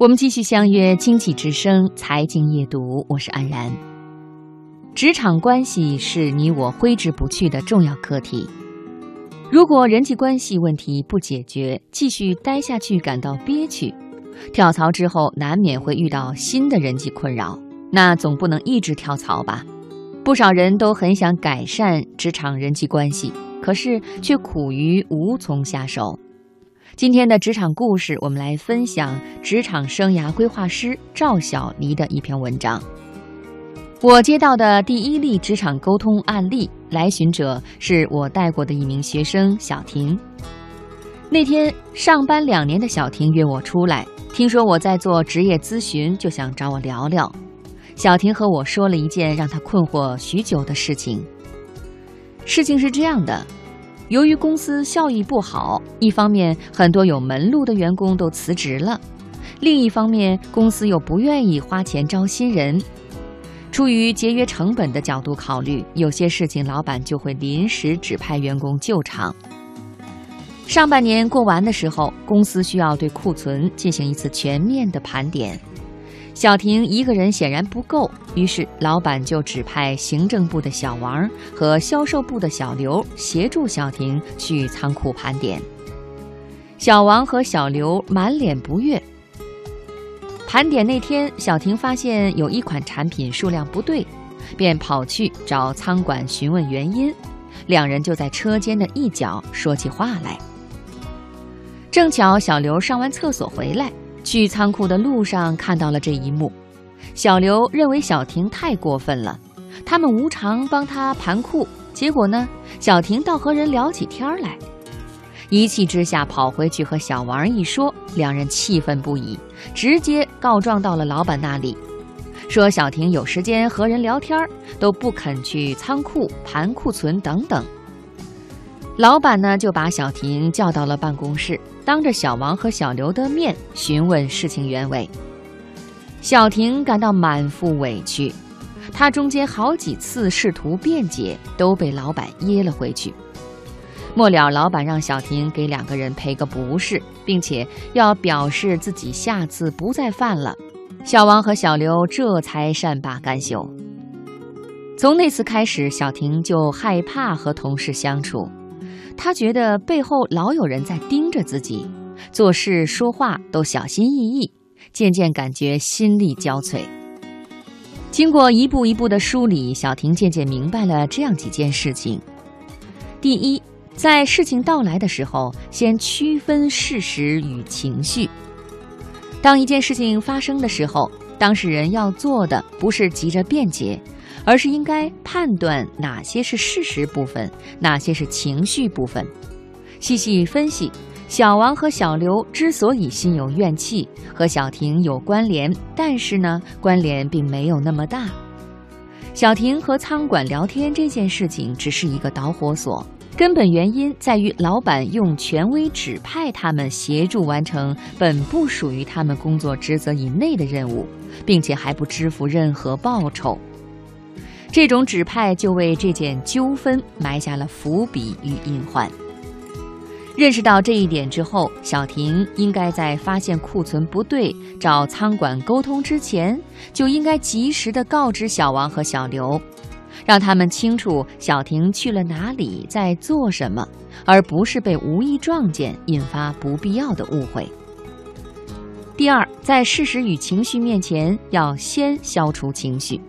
我们继续相约《经济之声》财经夜读，我是安然。职场关系是你我挥之不去的重要课题。如果人际关系问题不解决，继续待下去感到憋屈，跳槽之后难免会遇到新的人际困扰，那总不能一直跳槽吧？不少人都很想改善职场人际关系，可是却苦于无从下手。今天的职场故事，我们来分享职场生涯规划师赵小黎的一篇文章。我接到的第一例职场沟通案例，来寻者是我带过的一名学生小婷。那天上班两年的小婷约我出来，听说我在做职业咨询，就想找我聊聊。小婷和我说了一件让她困惑许久的事情。事情是这样的。由于公司效益不好，一方面很多有门路的员工都辞职了，另一方面公司又不愿意花钱招新人。出于节约成本的角度考虑，有些事情老板就会临时指派员工救场。上半年过完的时候，公司需要对库存进行一次全面的盘点。小婷一个人显然不够，于是老板就指派行政部的小王和销售部的小刘协助小婷去仓库盘点。小王和小刘满脸不悦。盘点那天，小婷发现有一款产品数量不对，便跑去找仓管询问原因。两人就在车间的一角说起话来。正巧小刘上完厕所回来。去仓库的路上看到了这一幕，小刘认为小婷太过分了，他们无偿帮他盘库，结果呢，小婷倒和人聊起天来，一气之下跑回去和小王一说，两人气愤不已，直接告状到了老板那里，说小婷有时间和人聊天都不肯去仓库盘库存等等。老板呢就把小婷叫到了办公室，当着小王和小刘的面询问事情原委。小婷感到满腹委屈，她中间好几次试图辩解，都被老板噎了回去。末了，老板让小婷给两个人赔个不是，并且要表示自己下次不再犯了。小王和小刘这才善罢甘休。从那次开始，小婷就害怕和同事相处。他觉得背后老有人在盯着自己，做事说话都小心翼翼，渐渐感觉心力交瘁。经过一步一步的梳理，小婷渐渐明白了这样几件事情：第一，在事情到来的时候，先区分事实与情绪。当一件事情发生的时候，当事人要做的不是急着辩解。而是应该判断哪些是事实部分，哪些是情绪部分。细细分析，小王和小刘之所以心有怨气，和小婷有关联，但是呢，关联并没有那么大。小婷和仓管聊天这件事情只是一个导火索，根本原因在于老板用权威指派他们协助完成本不属于他们工作职责以内的任务，并且还不支付任何报酬。这种指派就为这件纠纷埋下了伏笔与隐患。认识到这一点之后，小婷应该在发现库存不对、找仓管沟通之前，就应该及时的告知小王和小刘，让他们清楚小婷去了哪里，在做什么，而不是被无意撞见，引发不必要的误会。第二，在事实与情绪面前，要先消除情绪。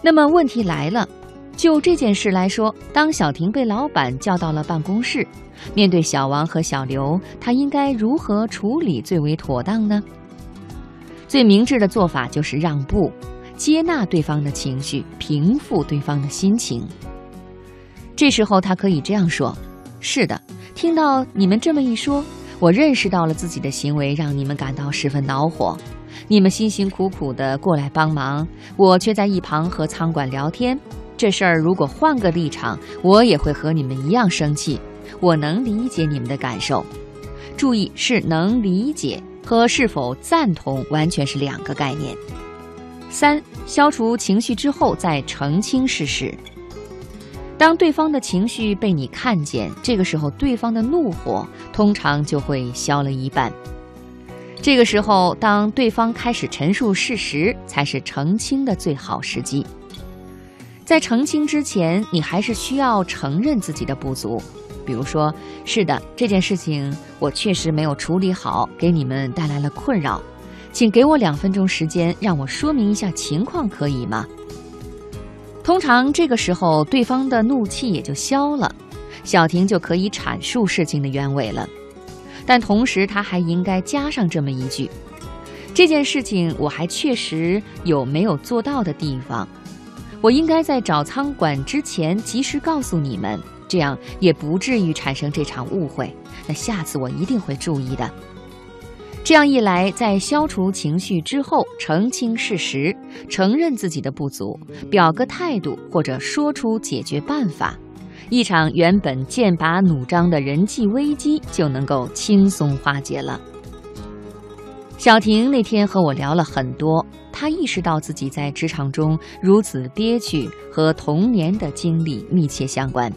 那么问题来了，就这件事来说，当小婷被老板叫到了办公室，面对小王和小刘，他应该如何处理最为妥当呢？最明智的做法就是让步，接纳对方的情绪，平复对方的心情。这时候他可以这样说：“是的，听到你们这么一说，我认识到了自己的行为让你们感到十分恼火。”你们辛辛苦苦的过来帮忙，我却在一旁和仓管聊天。这事儿如果换个立场，我也会和你们一样生气。我能理解你们的感受，注意是能理解和是否赞同完全是两个概念。三、消除情绪之后再澄清事实。当对方的情绪被你看见，这个时候对方的怒火通常就会消了一半。这个时候，当对方开始陈述事实，才是澄清的最好时机。在澄清之前，你还是需要承认自己的不足，比如说：“是的，这件事情我确实没有处理好，给你们带来了困扰，请给我两分钟时间，让我说明一下情况，可以吗？”通常这个时候，对方的怒气也就消了，小婷就可以阐述事情的原委了。但同时，他还应该加上这么一句：“这件事情我还确实有没有做到的地方，我应该在找仓管之前及时告诉你们，这样也不至于产生这场误会。那下次我一定会注意的。”这样一来，在消除情绪之后，澄清事实，承认自己的不足，表个态度，或者说出解决办法。一场原本剑拔弩张的人际危机就能够轻松化解了。小婷那天和我聊了很多，她意识到自己在职场中如此憋屈，和童年的经历密切相关。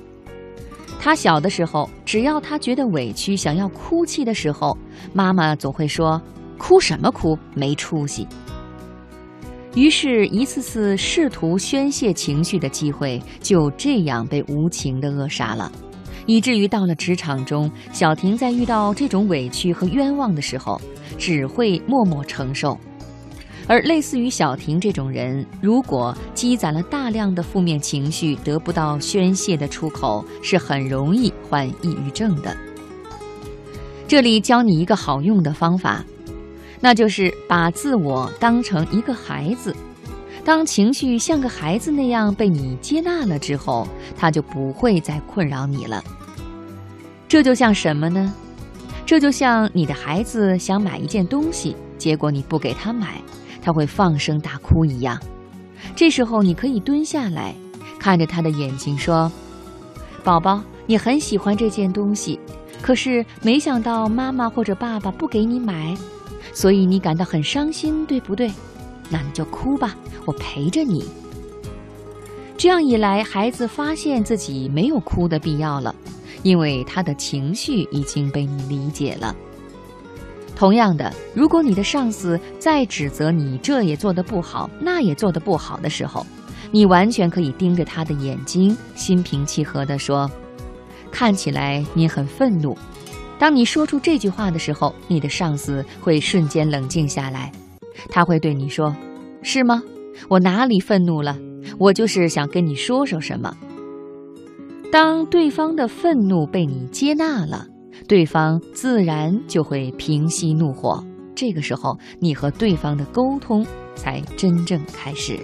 她小的时候，只要她觉得委屈，想要哭泣的时候，妈妈总会说：“哭什么哭，没出息。”于是，一次次试图宣泄情绪的机会就这样被无情的扼杀了，以至于到了职场中，小婷在遇到这种委屈和冤枉的时候，只会默默承受。而类似于小婷这种人，如果积攒了大量的负面情绪，得不到宣泄的出口，是很容易患抑郁症的。这里教你一个好用的方法。那就是把自我当成一个孩子，当情绪像个孩子那样被你接纳了之后，他就不会再困扰你了。这就像什么呢？这就像你的孩子想买一件东西，结果你不给他买，他会放声大哭一样。这时候你可以蹲下来，看着他的眼睛说：“宝宝，你很喜欢这件东西，可是没想到妈妈或者爸爸不给你买。”所以你感到很伤心，对不对？那你就哭吧，我陪着你。这样一来，孩子发现自己没有哭的必要了，因为他的情绪已经被你理解了。同样的，如果你的上司在指责你这也做得不好，那也做得不好的时候，你完全可以盯着他的眼睛，心平气和地说：“看起来你很愤怒。”当你说出这句话的时候，你的上司会瞬间冷静下来，他会对你说：“是吗？我哪里愤怒了？我就是想跟你说说什么。”当对方的愤怒被你接纳了，对方自然就会平息怒火。这个时候，你和对方的沟通才真正开始。